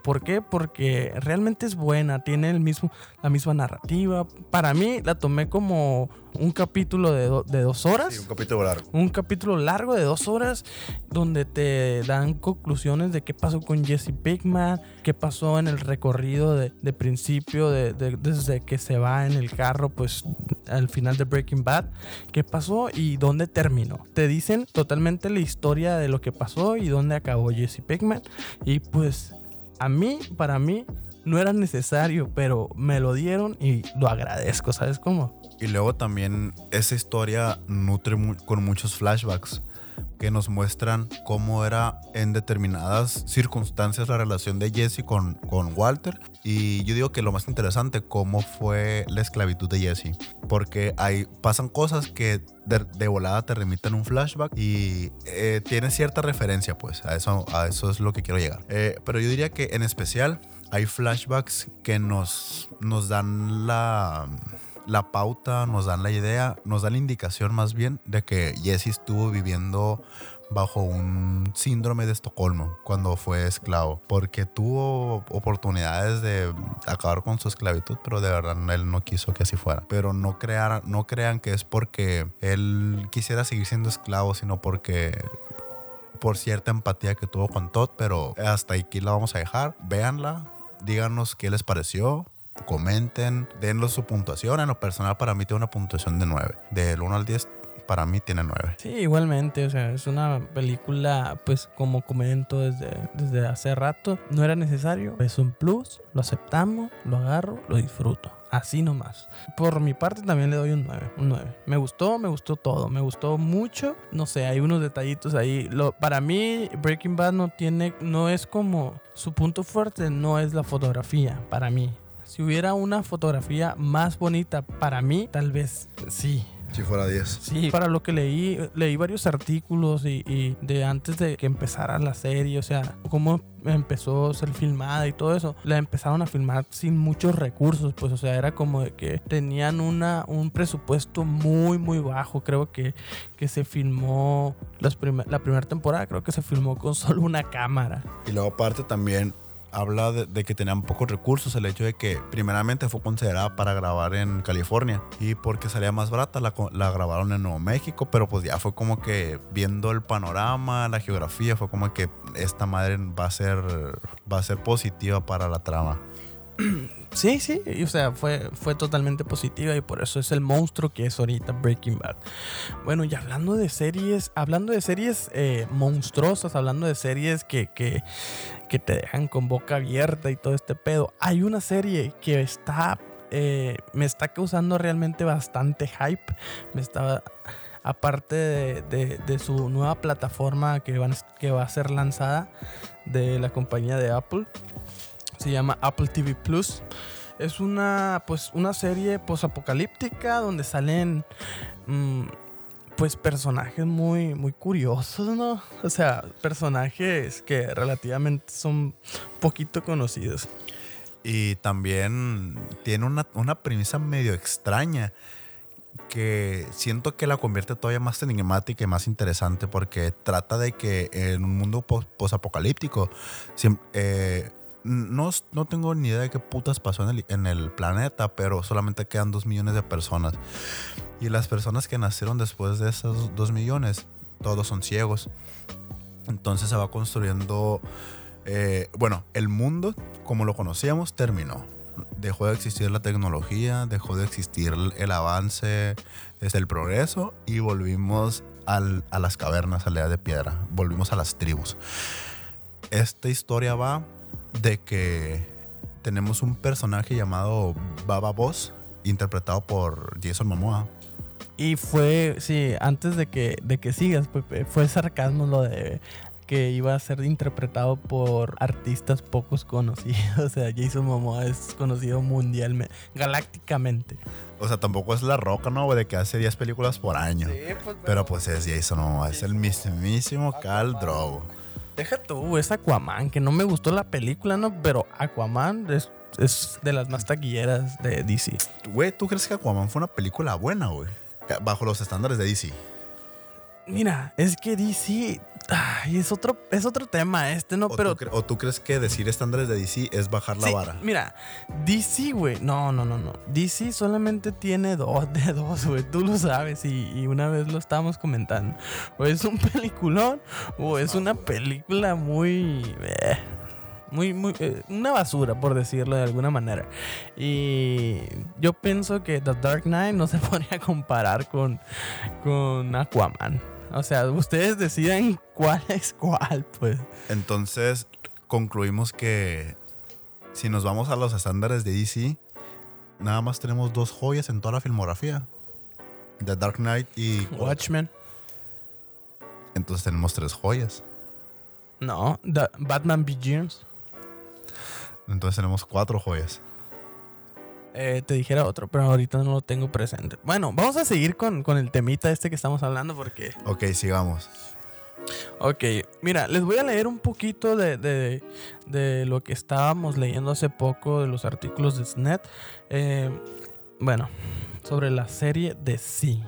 ¿por qué? Porque realmente es buena, tiene el mismo, la misma narrativa, para mí la tomé como un capítulo de, do- de dos horas. un capítulo largo. Un capítulo largo de dos horas donde te dan conclusiones de qué pasó con Jesse Pinkman, qué pasó en el recorrido de, de principio, de, de- desde que se va en el carro, pues al final de Breaking Bad, qué pasó y dónde terminó. Te dicen totalmente la historia de lo que pasó y dónde acabó Jesse Pinkman. Y pues a mí, para mí, no era necesario, pero me lo dieron y lo agradezco, ¿sabes cómo? Y luego también esa historia nutre con muchos flashbacks que nos muestran cómo era en determinadas circunstancias la relación de Jesse con, con Walter. Y yo digo que lo más interesante, cómo fue la esclavitud de Jesse. Porque hay, pasan cosas que de, de volada te remiten un flashback y eh, tiene cierta referencia, pues. A eso, a eso es lo que quiero llegar. Eh, pero yo diría que en especial hay flashbacks que nos, nos dan la la pauta, nos dan la idea, nos dan la indicación más bien de que Jesse estuvo viviendo bajo un síndrome de Estocolmo cuando fue esclavo, porque tuvo oportunidades de acabar con su esclavitud, pero de verdad él no quiso que así fuera. Pero no, crear, no crean que es porque él quisiera seguir siendo esclavo, sino porque por cierta empatía que tuvo con Todd, pero hasta aquí la vamos a dejar. Véanla, díganos qué les pareció, comenten, dennos su puntuación. En lo personal, para mí tiene una puntuación de 9. Del 1 al 10, para mí tiene 9. Sí, igualmente, o sea, es una película, pues como comento desde, desde hace rato, no era necesario, es un plus, lo aceptamos, lo agarro, lo disfruto, así nomás. Por mi parte también le doy un 9, un 9. Me gustó, me gustó todo, me gustó mucho, no sé, hay unos detallitos ahí. Lo, para mí, Breaking Bad no tiene, no es como, su punto fuerte no es la fotografía, para mí. Si hubiera una fotografía más bonita para mí, tal vez sí. Si fuera 10. Sí, para lo que leí, leí varios artículos y, y de antes de que empezara la serie, o sea, cómo empezó a ser filmada y todo eso, la empezaron a filmar sin muchos recursos, pues, o sea, era como de que tenían una, un presupuesto muy, muy bajo. Creo que, que se filmó las primer- la primera temporada, creo que se filmó con solo una cámara. Y luego aparte también habla de, que tenían pocos recursos, el hecho de que primeramente fue considerada para grabar en California y porque salía más barata la, la grabaron en Nuevo México, pero pues ya fue como que viendo el panorama, la geografía, fue como que esta madre va a ser, va a ser positiva para la trama. Sí, sí, o sea, fue, fue totalmente positiva y por eso es el monstruo que es ahorita Breaking Bad. Bueno, y hablando de series, hablando de series eh, monstruosas, hablando de series que, que, que te dejan con boca abierta y todo este pedo, hay una serie que está, eh, me está causando realmente bastante hype, me está... Aparte de, de- de su nueva plataforma que, van, que va a ser lanzada de la compañía de Apple, se llama Apple TV Plus. Es una, pues, una serie posapocalíptica donde salen mm, pues personajes muy, muy curiosos, ¿no? O sea, personajes que relativamente son poquito conocidos. Y también tiene una, una premisa medio extraña que siento que la convierte todavía más enigmática y más interesante porque trata de que en un mundo pos- posapocalíptico eh, no, no tengo ni idea de qué putas pasó en el, en el planeta, pero solamente quedan dos millones de personas. Y las personas que nacieron después de esos dos millones, todos son ciegos. Entonces se va construyendo eh, bueno, el mundo como lo conocíamos terminó. Dejó de existir la tecnología, dejó de existir el, el avance, desde el progreso y volvimos al- a las cavernas, a la edad de piedra, volvimos a las tribus. Esta historia va de que tenemos un personaje llamado Baba Boss, interpretado por Jason Momoa. Y fue, sí, antes de que, de que sigas, Pepe, fue sarcasmo lo de que iba a ser interpretado por artistas pocos conocidos. O sea, Jason Momoa es conocido mundialmente, galácticamente. O sea, tampoco es la roca, ¿no? De que hace 10 películas por año. Pero pues es Jason Momoa, es el mismísimo Cal Drogo. Deja tú, es Aquaman, que no me gustó la película, ¿no? Pero Aquaman es, es de las más taquilleras de DC. Güey, ¿tú crees que Aquaman fue una película buena, güey? Bajo los estándares de DC. Mira, es que DC ay, es otro, es otro tema este, ¿no? O, Pero tú, o tú crees que decir estándares de DC es bajar la Sí, vara? Mira, DC, güey. No, no, no, no. DC solamente tiene dos de dos, güey. Tú lo sabes y, y una vez lo estábamos comentando. O es un peliculón o es una película muy... eh, muy, muy... eh, una basura, por decirlo de alguna manera. Y yo pienso que The Dark Knight no se podría comparar con, con Aquaman. O sea, ustedes deciden cuál es cuál, pues. Entonces, concluimos que si nos vamos a los estándares de DC, nada más tenemos dos joyas en toda la filmografía. The Dark Knight y... Watchmen. Entonces tenemos tres joyas. No, The Batman Begins. Entonces tenemos cuatro joyas. Eh, te dijera otro, pero ahorita no lo tengo presente. Bueno, vamos a seguir con, con el temita este que estamos hablando porque... Ok, sigamos. Ok, mira, les voy a leer un poquito de, de- de lo que estábamos leyendo hace poco de los artículos de SNET. Eh, bueno, sobre la serie de Sí.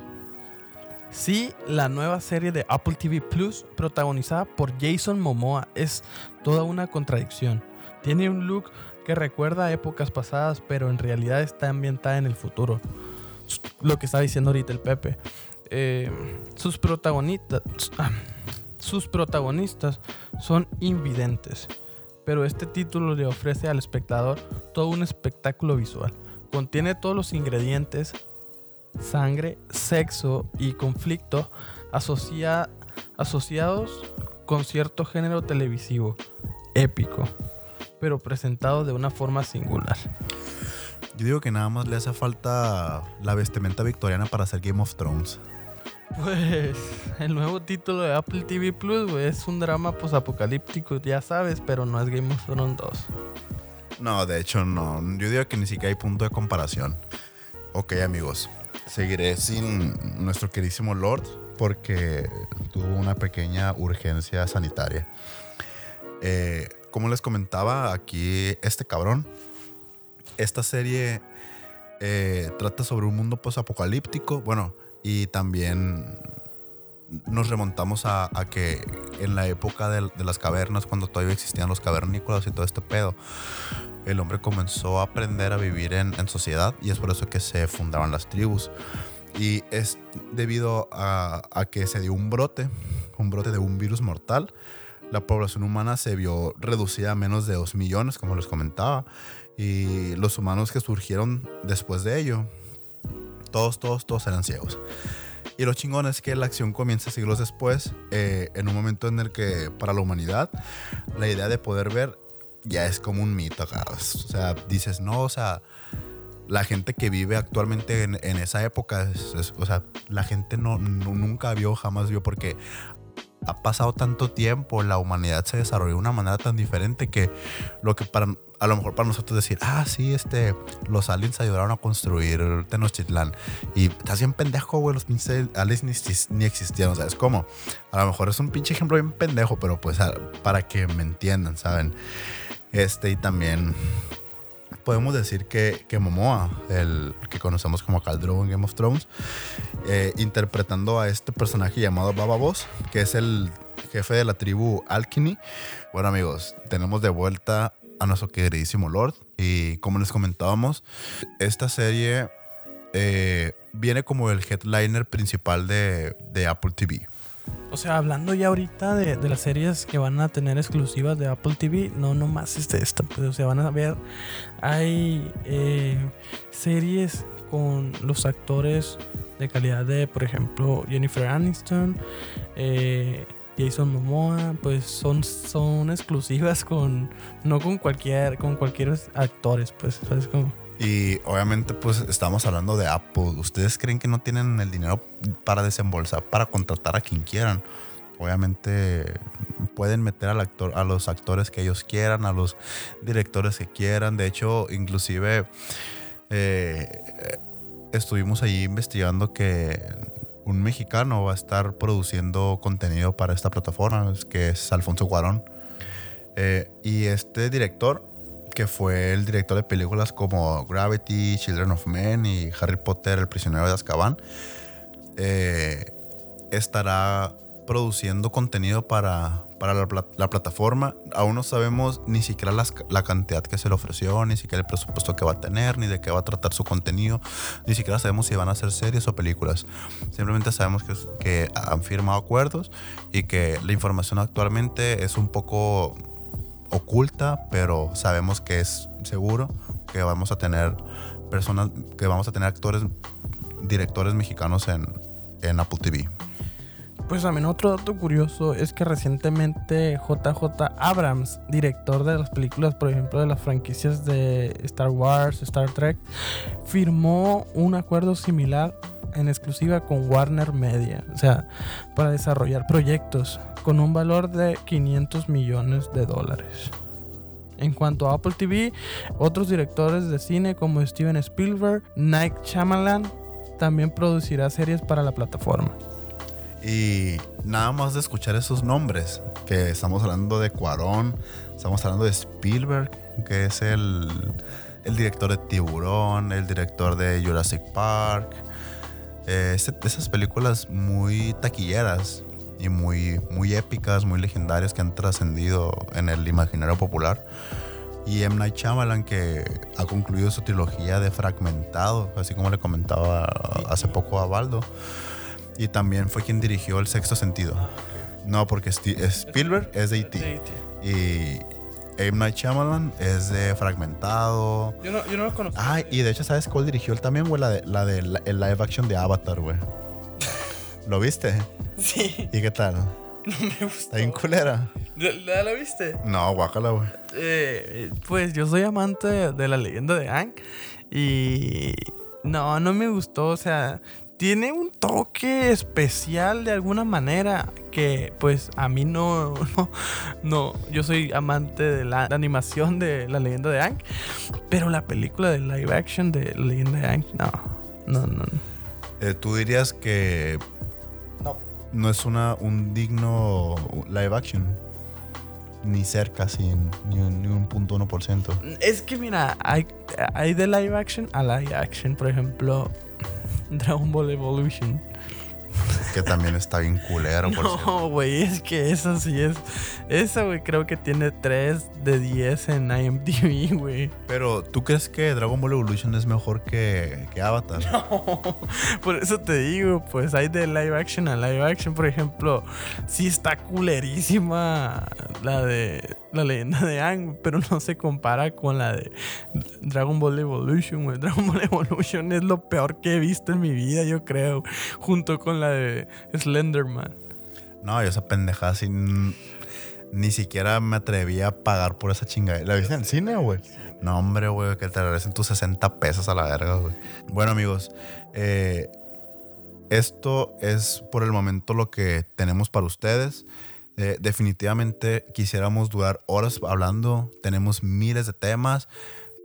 Sí, la nueva serie de Apple TV Plus, protagonizada por Jason Momoa, es toda una contradicción. Tiene un look que recuerda épocas pasadas, pero en realidad está ambientada en el futuro. Lo que está diciendo ahorita el Pepe. Eh, sus protagonistas. ah, sus protagonistas son invidentes, pero este título le ofrece al espectador todo un espectáculo visual. Contiene todos los ingredientes, sangre, sexo y conflicto asocia- asociados con cierto género televisivo, épico, pero presentado de una forma singular. Yo digo que nada más le hace falta la vestimenta victoriana para hacer Game of Thrones. Pues el nuevo título de Apple TV Plus güey, es un drama posapocalíptico, ya sabes, pero no es Game of Thrones 2. No, de hecho no. Yo digo que ni siquiera hay punto de comparación. Ok, amigos. seguiré sin nuestro queridísimo Lord porque tuvo una pequeña urgencia sanitaria. Eh, como les comentaba, aquí este cabrón, esta serie eh, trata sobre un mundo posapocalíptico, bueno, y también nos remontamos a, que en la época de, las cavernas, cuando todavía existían los cavernícolas y todo este pedo, el hombre comenzó a aprender a vivir en, sociedad y es por eso que se fundaban las tribus. Y es debido a que se dio un brote, un brote de un virus mortal. La población humana se vio reducida a menos de 2 millones, como les comentaba. Y los humanos que surgieron después de ello, todos, todos, todos eran ciegos. Y lo chingón es que la acción comienza siglos después, eh, en un momento en el que para la humanidad la idea de poder ver ya es como un mito acá. O sea, dices, no, o sea, la gente que vive actualmente en, esa época, o sea, la gente no, no- nunca vio, jamás vio, porque ha pasado tanto tiempo, la humanidad se desarrolló de una manera tan diferente que lo que para a lo mejor para nosotros decir, ah, sí, este, los aliens ayudaron a construir Tenochtitlán. Y estás bien pendejo, güey, los pinches aliens ni, ni existían. O sea, es como, a lo mejor es un pinche ejemplo bien pendejo, pero pues a- para que me entiendan, ¿saben? Este, y también podemos decir que, que Momoa, el que conocemos como Khal Drogo en Game of Thrones, eh, interpretando a este personaje llamado Baba Boss, que es el jefe de la tribu Alkini. Bueno, amigos, tenemos de vuelta a nuestro queridísimo Lord. Y como les comentábamos, esta serie eh, viene como el headliner principal de, de Apple TV. O sea, hablando ya ahorita de, de las series que van a tener exclusivas de Apple TV, no nomás es de esta, pues, o sea, van a ver, hay eh, series con los actores de calidad de, por ejemplo, Jennifer Aniston, eh, Jason Momoa, pues son, son exclusivas con, no con cualquier, con cualquier actores, pues, ¿sabes cómo? Y obviamente, pues estamos hablando de Apple. ¿Ustedes creen que no tienen el dinero para desembolsar, para contratar a quien quieran? Obviamente pueden meter a los actores que ellos quieran, a los directores que quieran. De hecho, inclusive eh, estuvimos ahí investigando que un mexicano va a estar produciendo contenido para esta plataforma, que es Alfonso Cuarón. Eh, y este director, que fue el director de películas como Gravity, Children of Men y Harry Potter, El prisionero de Azkaban, eh, estará produciendo contenido para, para la, pla- la plataforma. Aún no sabemos ni siquiera las- la cantidad que se le ofreció, ni siquiera el presupuesto que va a tener, ni de qué va a tratar su contenido. Ni siquiera sabemos si van a ser series o películas. Simplemente sabemos que, que han firmado acuerdos y que la información actualmente es un poco oculta, pero sabemos que es seguro que vamos a tener personas, que vamos a tener actores, directores mexicanos en, en Apple TV. Pues también otro dato curioso es que recientemente JJ Abrams, director de las películas, por ejemplo, de las franquicias de Star Wars, Star Trek, firmó un acuerdo similar en exclusiva con Warner Media, o sea, para desarrollar proyectos con un valor de 500 millones de dólares. En cuanto a Apple TV, otros directores de cine como Steven Spielberg, Night Shyamalan, también producirá series para la plataforma. Y nada más de escuchar esos nombres, que estamos hablando de Cuarón, estamos hablando de Spielberg, que es el, el director de Tiburón, el director de Jurassic Park, eh, ese- esas películas muy taquilleras y muy, muy épicas, muy legendarias que han trascendido en el imaginario popular. Y M. Night Shyamalan, que ha concluido su trilogía de Fragmentado, así como le comentaba hace poco a Baldo. Y también fue quien dirigió El Sexto Sentido. No, porque Spielberg es de E.T. Y M. Night Shyamalan es de Fragmentado. Yo no, yo no lo conozco. Ay, y de hecho, ¿sabes cuál dirigió él también, güey? La de, la de la- el live action de Avatar, güey. ¿Lo viste? Sí, ¿Y qué tal? no me gustó. ¿Está bien culera? ¿La, la- viste? No, guácala, güey. Eh, pues yo soy amante de, la leyenda de Ang. Y no, no me gustó. O sea, tiene un toque especial de alguna manera que pues a mí no, no, no, yo soy amante de la animación de la leyenda de Ang, pero la película de live action de la leyenda de Ang, no, no, no. no. Eh, ¿Tú dirías que No. es una, un digno live action? Ni cerca, sin ni, un- ni un punto uno por ciento. Es que mira, hay, hay de live action a live action. Por ejemplo, Dragon Ball Evolution. Que también está bien culero, por. No, güey, es que esa sí es. Esa, güey, creo que tiene 3 de 10 en IMDb, güey. Pero, ¿tú crees que Dragon Ball Evolution es mejor que, que Avatar? Por eso te digo, pues hay de live action a live action. Por ejemplo, sí está culerísima la de la leyenda de Ang, pero no se compara con la de Dragon Ball Evolution, güey. Dragon Ball Evolution es lo peor que he visto en mi vida, yo creo. Junto con la de Slenderman. No, yo esa pendejada sin... Ni siquiera me atreví a pagar por esa chingada. ¿La viste en el cine, güey? No, hombre, güey, que te regresen tus 60 pesos a la verga, güey. Bueno, amigos, eh, esto es por el momento lo que tenemos para ustedes. Eh, definitivamente quisiéramos durar horas hablando. Tenemos miles de temas,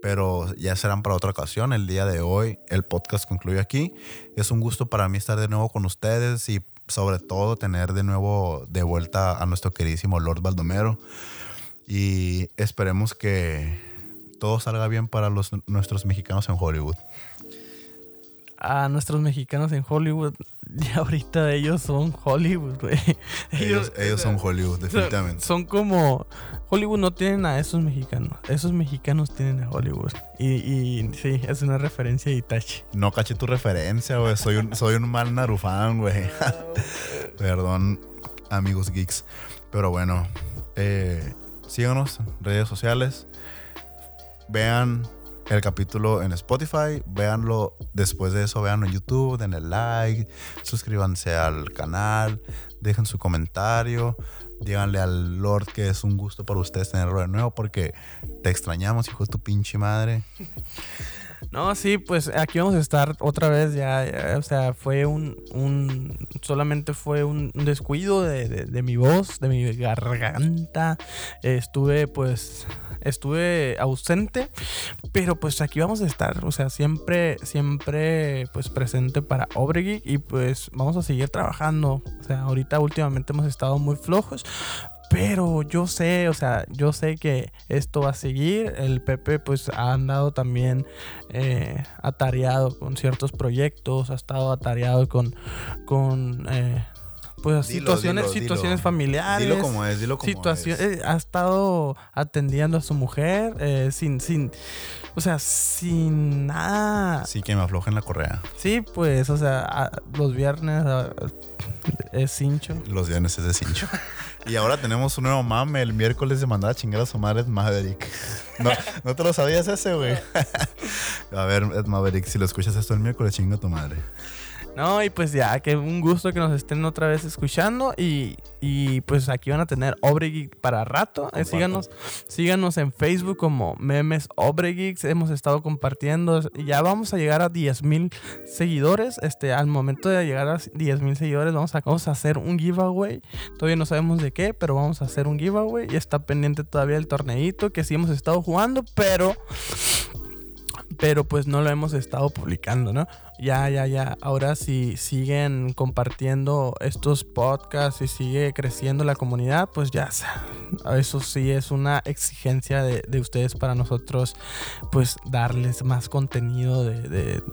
pero ya serán para otra ocasión. El día de hoy el podcast concluye aquí. Es un gusto para mí estar de nuevo con ustedes y sobre todo tener de nuevo de vuelta a nuestro queridísimo Lord Baldomero. Y esperemos que todo salga bien para los, nuestros mexicanos en Hollywood. A nuestros mexicanos en Hollywood, y ahorita ellos son Hollywood, güey. Ellos, ellos son Hollywood, definitivamente. Son como. Hollywood no tienen a esos mexicanos. Esos mexicanos tienen a Hollywood. Y, y sí, es una referencia a Itachi. No caché tu referencia, güey. Soy un, soy un mal narufán, güey. Perdón, amigos geeks. Pero bueno, eh, síganos en redes sociales. Vean el capítulo en Spotify. Véanlo después de eso, véanlo en YouTube. Denle like. Suscríbanse al canal. Dejen su comentario. Díganle al Lord que es un gusto para ustedes tenerlo de nuevo porque te extrañamos, hijo de tu pinche madre. No, sí, pues aquí vamos a estar otra vez ya. ya, o sea, fue un. un solamente fue un, descuido de, de- mi voz, de mi garganta. estuve, pues. Estuve ausente, pero pues aquí vamos a estar, o sea, siempre, siempre pues presente para Obregeek y pues vamos a seguir trabajando. O sea, ahorita últimamente hemos estado muy flojos, pero yo sé, o sea, yo sé que esto va a seguir. El Pepe pues ha andado también eh, atareado con ciertos proyectos, ha estado atareado con, con eh, pues Dilo, situaciones, dilo, dilo. situaciones familiares. Dilo como es, dilo como situación- es. eh, ha estado atendiendo a su mujer eh, sin, sin, o sea, sin nada. Sí, que me aflojen la correa. Sí, pues, o sea, a- los viernes a- es cincho. Los viernes es de cincho. y ahora tenemos un nuevo mame. El miércoles de mandar a chingar a su madre Ed Maverick. No, ¿no te lo sabías ese, güey? a ver, Ed Maverick, si lo escuchas esto el miércoles, chinga a tu madre. No, y pues ya, que un gusto que nos estén otra vez escuchando. Y, y pues aquí van a tener Obregeek para rato. Eh, Compartan. síganos, síganos en Facebook como Memes Obregeeks. Hemos estado compartiendo. Ya vamos a llegar a 10 mil seguidores. Este, al momento de llegar a 10 mil seguidores, vamos a, vamos a hacer un giveaway. Todavía no sabemos de qué, pero vamos a hacer un giveaway. Y está pendiente todavía el torneito que sí hemos estado jugando, pero pero pues no lo hemos estado publicando, ¿no? Ya, ya, ya. Ahora si siguen compartiendo estos podcasts y sigue creciendo la comunidad, pues ya, eso sí es una exigencia de, de ustedes para nosotros, pues darles más contenido de, de,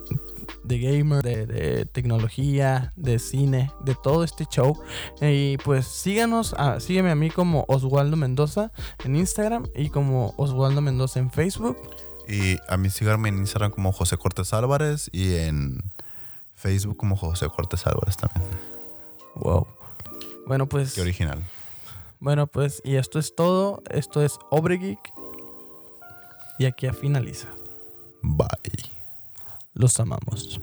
de gamer, de, tecnología, de cine, de todo este show. Y pues síganos, sígueme a mí como Oswaldo Mendoza en Instagram y como Oswaldo Mendoza en Facebook. Y a mí síganme en Instagram como José Cortés Álvarez y en Facebook como José Cortés Álvarez también. Wow. Bueno, pues. Qué original. Bueno, pues, y esto es todo. Esto es Obregeek. Y aquí finaliza. Bye. Los amamos.